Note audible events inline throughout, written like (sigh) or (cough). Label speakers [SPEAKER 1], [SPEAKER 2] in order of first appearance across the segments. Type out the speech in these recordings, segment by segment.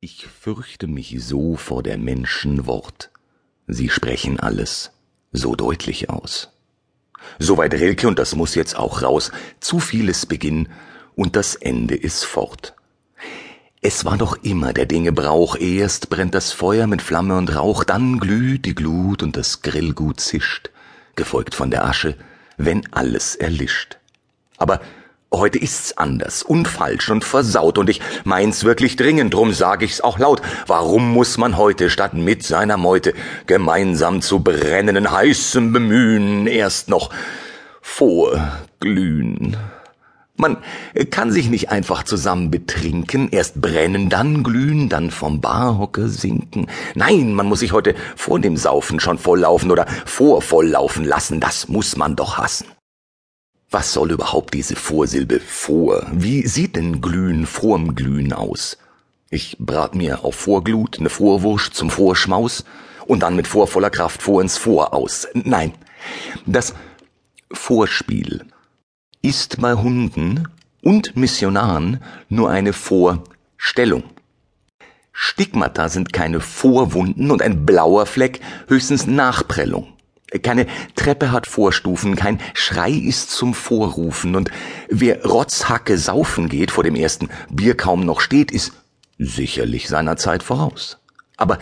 [SPEAKER 1] Ich fürchte mich so vor der Menschen Wort. Sie sprechen alles so deutlich aus. Soweit Rilke, und das muss jetzt auch raus, zu vieles Beginn und das Ende ist fort. Es war doch immer der Dinge Brauch, erst brennt das Feuer mit Flamme und Rauch, dann glüht die Glut und das Grillgut zischt, gefolgt von der Asche, wenn alles erlischt. Aber Heute ist's anders und falsch und versaut und ich mein's wirklich dringend, drum sag ich's auch laut. Warum muss man heute statt mit seiner Meute gemeinsam zu brennen in heißem Bemühen erst noch vorglühen? Man kann sich nicht einfach zusammen betrinken, erst brennen, dann glühen, dann vom Barhocke sinken. Nein, man muss sich heute vor dem Saufen schon volllaufen oder vorvolllaufen lassen, das muss man doch hassen. Was soll überhaupt diese Vorsilbe vor? Wie sieht denn Glühen vorm Glühen aus? Ich brat mir auf Vorglut ne Vorwurst zum Vorschmaus und dann mit vorvoller Kraft vor ins Vor aus. Nein, das Vorspiel ist bei Hunden und Missionaren nur eine Vorstellung. Stigmata sind keine Vorwunden und ein blauer Fleck höchstens Nachprellung. Keine Treppe hat Vorstufen, kein Schrei ist zum Vorrufen, und wer Rotzhacke saufen geht, vor dem ersten Bier kaum noch steht, ist sicherlich seiner Zeit voraus. Aber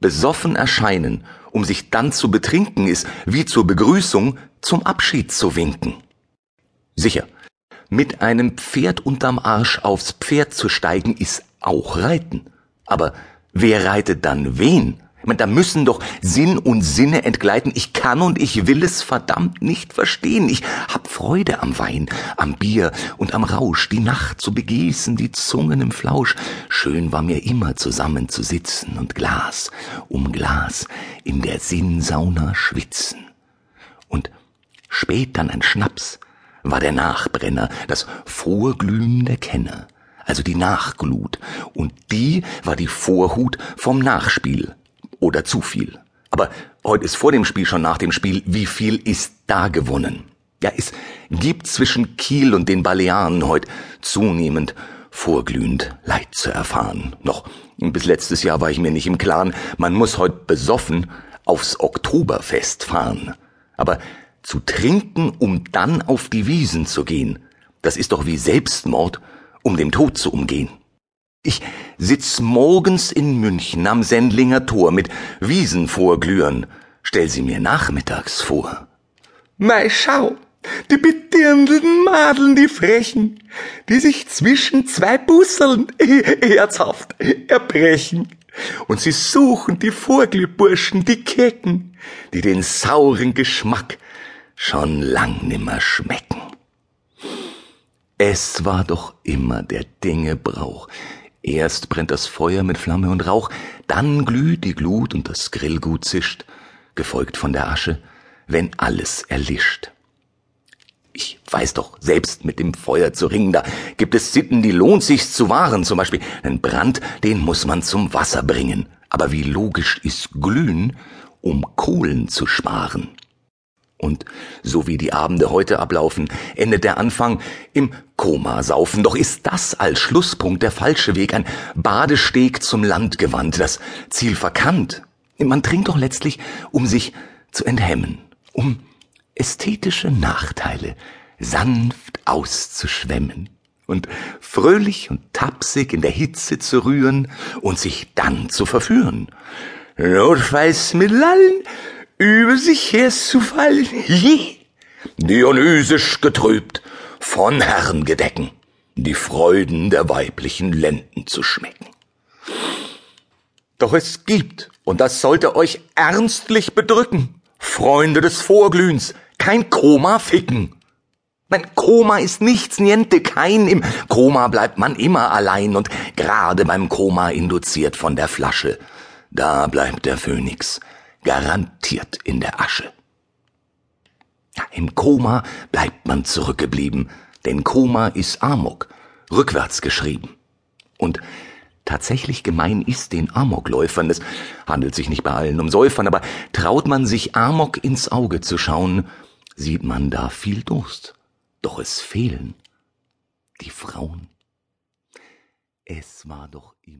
[SPEAKER 1] besoffen erscheinen, um sich dann zu betrinken, ist wie zur Begrüßung zum Abschied zu winken. Sicher, mit einem Pferd unterm Arsch aufs Pferd zu steigen, ist auch Reiten. Aber wer reitet dann wen? Meine, da müssen doch Sinn und Sinne entgleiten. Ich kann und ich will es verdammt nicht verstehen. Ich hab Freude am Wein, am Bier und am Rausch, die Nacht zu begießen, die Zungen im Flausch. Schön war mir immer zusammen zu sitzen und Glas um Glas in der Sinnsauna schwitzen. Und spät dann ein Schnaps war der Nachbrenner, das Vorglühen der Kenner also die Nachglut, und die war die Vorhut vom Nachspiel, oder zu viel. Aber heute ist vor dem Spiel schon nach dem Spiel, wie viel ist da gewonnen? Ja, es gibt zwischen Kiel und den Balearen heute zunehmend vorglühend Leid zu erfahren. Noch bis letztes Jahr war ich mir nicht im Klaren, man muss heute besoffen aufs Oktoberfest fahren. Aber zu trinken, um dann auf die Wiesen zu gehen, das ist doch wie Selbstmord, um dem Tod zu umgehen. Ich sitz morgens in München am Sendlinger Tor mit Wiesen vorglühen. Stell sie mir nachmittags vor.
[SPEAKER 2] Mei, schau, die bedirndelten Madeln, die Frechen, die sich zwischen zwei Busseln (laughs) herzhaft erbrechen. Und sie suchen die Vorglühburschen, die Kecken, die den sauren Geschmack schon lang nimmer schmecken.
[SPEAKER 1] Es war doch immer der Dinge Brauch, Erst brennt das Feuer mit Flamme und Rauch, dann glüht die Glut und das Grillgut zischt, gefolgt von der Asche, wenn alles erlischt. Ich weiß doch, selbst mit dem Feuer zu ringen, da gibt es Sitten, die lohnt sich's zu wahren. Zum Beispiel einen Brand, den muss man zum Wasser bringen. Aber wie logisch ist Glühen, um Kohlen zu sparen? Und so wie die Abende heute ablaufen, endet der Anfang im Komasaufen. Doch ist das als Schlusspunkt der falsche Weg, ein Badesteg zum Land gewandt, das Ziel verkannt. Man trinkt doch letztlich, um sich zu enthemmen, um ästhetische Nachteile sanft auszuschwemmen und fröhlich und tapsig in der Hitze zu rühren und sich dann zu verführen.
[SPEAKER 2] Notfalls mit allen über sich herzufallen.
[SPEAKER 1] Dionysisch getrübt, von Herrengedecken, die Freuden der weiblichen Lenden zu schmecken.
[SPEAKER 2] Doch es gibt, und das sollte euch ernstlich bedrücken, Freunde des Vorglühens, kein Koma ficken. Mein Koma ist nichts, niente, kein. Im Koma bleibt man immer allein und gerade beim Koma induziert von der Flasche. Da bleibt der Phönix garantiert in der Asche. Im Koma bleibt man zurückgeblieben, denn Koma ist Amok, rückwärts geschrieben. Und tatsächlich gemein ist den Amokläufern, es handelt sich nicht bei allen um Säufern, aber traut man sich Amok ins Auge zu schauen, sieht man da viel Durst. Doch es fehlen die Frauen. Es war doch immer